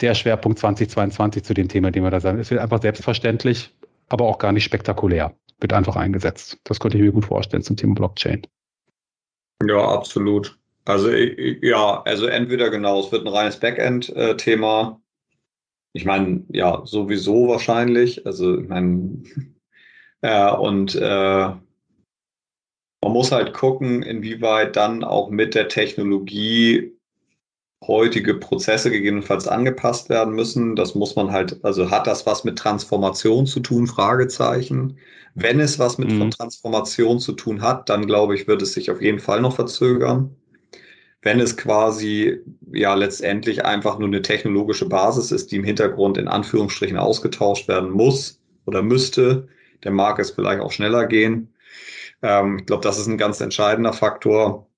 der Schwerpunkt 2022 zu dem Thema, den wir da sagen. Es wird einfach selbstverständlich, aber auch gar nicht spektakulär. Wird einfach eingesetzt. Das könnte ich mir gut vorstellen zum Thema Blockchain. Ja, absolut. Also ja, also entweder genau, es wird ein reines Backend-Thema ich meine, ja, sowieso wahrscheinlich. Also, ich meine, äh, und äh, man muss halt gucken, inwieweit dann auch mit der Technologie heutige Prozesse gegebenenfalls angepasst werden müssen. Das muss man halt, also hat das was mit Transformation zu tun? Fragezeichen. Wenn es was mit mhm. Transformation zu tun hat, dann glaube ich, wird es sich auf jeden Fall noch verzögern wenn es quasi ja letztendlich einfach nur eine technologische Basis ist, die im Hintergrund in Anführungsstrichen ausgetauscht werden muss oder müsste, dann mag es vielleicht auch schneller gehen. Ähm, ich glaube, das ist ein ganz entscheidender Faktor.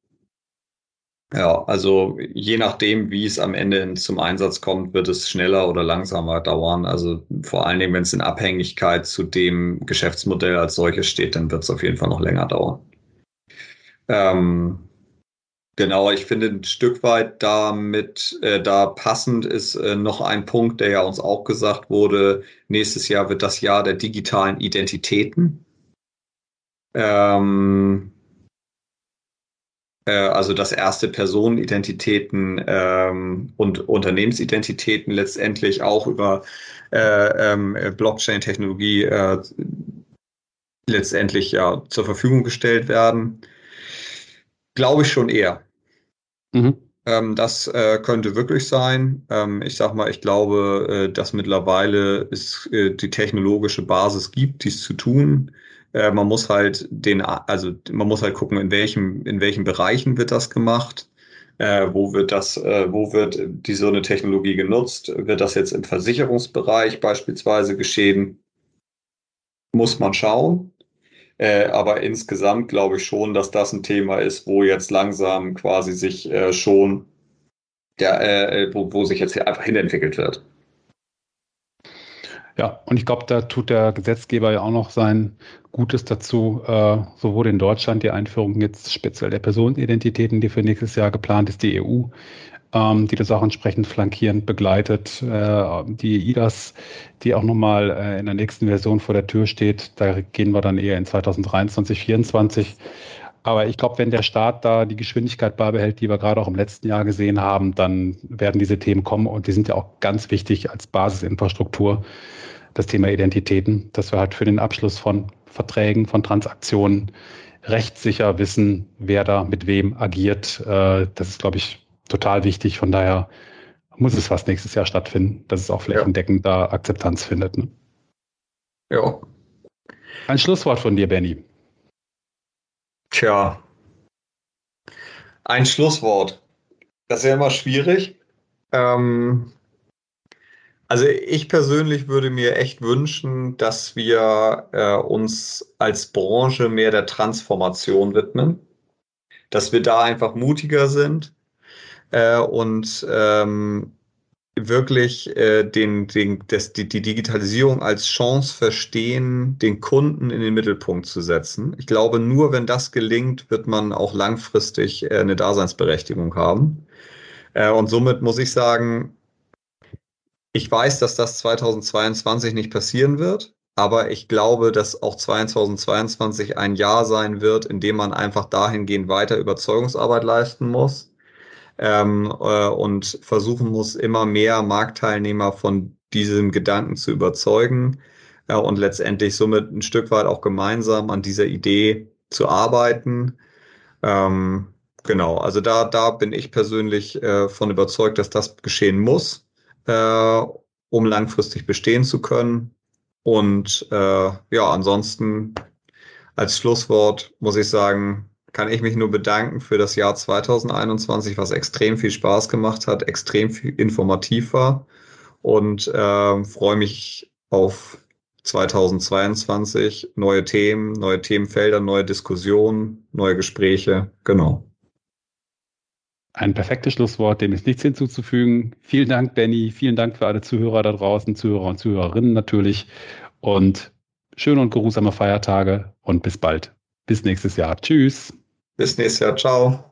Ja, also je nachdem, wie es am Ende zum Einsatz kommt, wird es schneller oder langsamer dauern. Also vor allen Dingen, wenn es in Abhängigkeit zu dem Geschäftsmodell als solches steht, dann wird es auf jeden Fall noch länger dauern. Ähm, Genau, ich finde ein Stück weit damit äh, da passend ist äh, noch ein Punkt, der ja uns auch gesagt wurde. Nächstes Jahr wird das Jahr der digitalen Identitäten. Ähm, äh, also das erste Personenidentitäten ähm, und Unternehmensidentitäten letztendlich auch über äh, ähm, Blockchain-Technologie äh, letztendlich ja zur Verfügung gestellt werden. Glaube ich schon eher. Mhm. Ähm, das äh, könnte wirklich sein. Ähm, ich sag mal, ich glaube, äh, dass mittlerweile es äh, die technologische Basis gibt, dies zu tun. Äh, man muss halt den, also man muss halt gucken, in welchem, in welchen Bereichen wird das gemacht. Äh, wo wird das, äh, wo wird die so eine Technologie genutzt? Wird das jetzt im Versicherungsbereich beispielsweise geschehen? Muss man schauen. Äh, aber insgesamt glaube ich schon, dass das ein Thema ist, wo jetzt langsam quasi sich äh, schon, der, äh, wo, wo sich jetzt einfach hinentwickelt wird. Ja, und ich glaube, da tut der Gesetzgeber ja auch noch sein Gutes dazu. Äh, so wurde in Deutschland die Einführung jetzt speziell der Personenidentitäten, die für nächstes Jahr geplant ist, die EU ähm, die das auch entsprechend flankierend begleitet. Äh, die IDAS, die auch nochmal äh, in der nächsten Version vor der Tür steht, da gehen wir dann eher in 2023, 2024. Aber ich glaube, wenn der Staat da die Geschwindigkeit beibehält, die wir gerade auch im letzten Jahr gesehen haben, dann werden diese Themen kommen und die sind ja auch ganz wichtig als Basisinfrastruktur, das Thema Identitäten, dass wir halt für den Abschluss von Verträgen, von Transaktionen rechtssicher wissen, wer da mit wem agiert. Äh, das ist, glaube ich, total wichtig. Von daher muss es fast nächstes Jahr stattfinden, dass es auch flächendeckend ja. da Akzeptanz findet. Ne? Ja. Ein Schlusswort von dir, Benny. Tja. Ein Schlusswort. Das ist ja immer schwierig. Ähm, also ich persönlich würde mir echt wünschen, dass wir äh, uns als Branche mehr der Transformation widmen, dass wir da einfach mutiger sind, äh, und ähm, wirklich äh, den, den, das, die, die Digitalisierung als Chance verstehen, den Kunden in den Mittelpunkt zu setzen. Ich glaube, nur wenn das gelingt, wird man auch langfristig äh, eine Daseinsberechtigung haben. Äh, und somit muss ich sagen, ich weiß, dass das 2022 nicht passieren wird, aber ich glaube, dass auch 2022 ein Jahr sein wird, in dem man einfach dahingehend weiter Überzeugungsarbeit leisten muss ähm, äh, und versuchen muss, immer mehr Marktteilnehmer von diesem Gedanken zu überzeugen äh, und letztendlich somit ein Stück weit auch gemeinsam an dieser Idee zu arbeiten. Ähm, genau, also da, da bin ich persönlich äh, von überzeugt, dass das geschehen muss, äh, um langfristig bestehen zu können. Und äh, ja, ansonsten als Schlusswort muss ich sagen, kann ich mich nur bedanken für das Jahr 2021, was extrem viel Spaß gemacht hat, extrem viel informativ war und äh, freue mich auf 2022, neue Themen, neue Themenfelder, neue Diskussionen, neue Gespräche. Genau. Ein perfektes Schlusswort, dem ist nichts hinzuzufügen. Vielen Dank, Benny. Vielen Dank für alle Zuhörer da draußen, Zuhörer und Zuhörerinnen natürlich. Und schöne und geruhsame Feiertage und bis bald. Bis nächstes Jahr. Tschüss. Bis nächstes Jahr. Ciao.